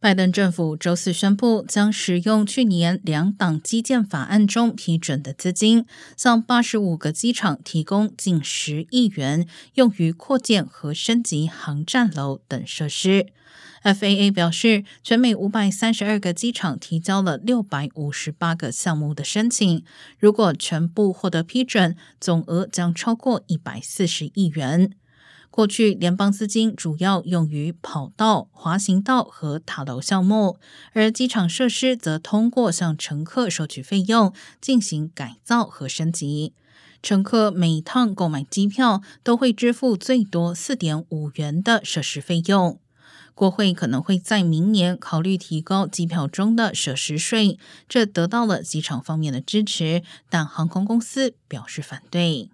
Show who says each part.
Speaker 1: 拜登政府周四宣布，将使用去年两党基建法案中批准的资金，向八十五个机场提供近十亿元，用于扩建和升级航站楼等设施。FAA 表示，全美五百三十二个机场提交了六百五十八个项目的申请，如果全部获得批准，总额将超过一百四十亿元。过去，联邦资金主要用于跑道、滑行道和塔楼项目，而机场设施则通过向乘客收取费用进行改造和升级。乘客每趟购买机票都会支付最多四点五元的设施费用。国会可能会在明年考虑提高机票中的设施税，这得到了机场方面的支持，但航空公司表示反对。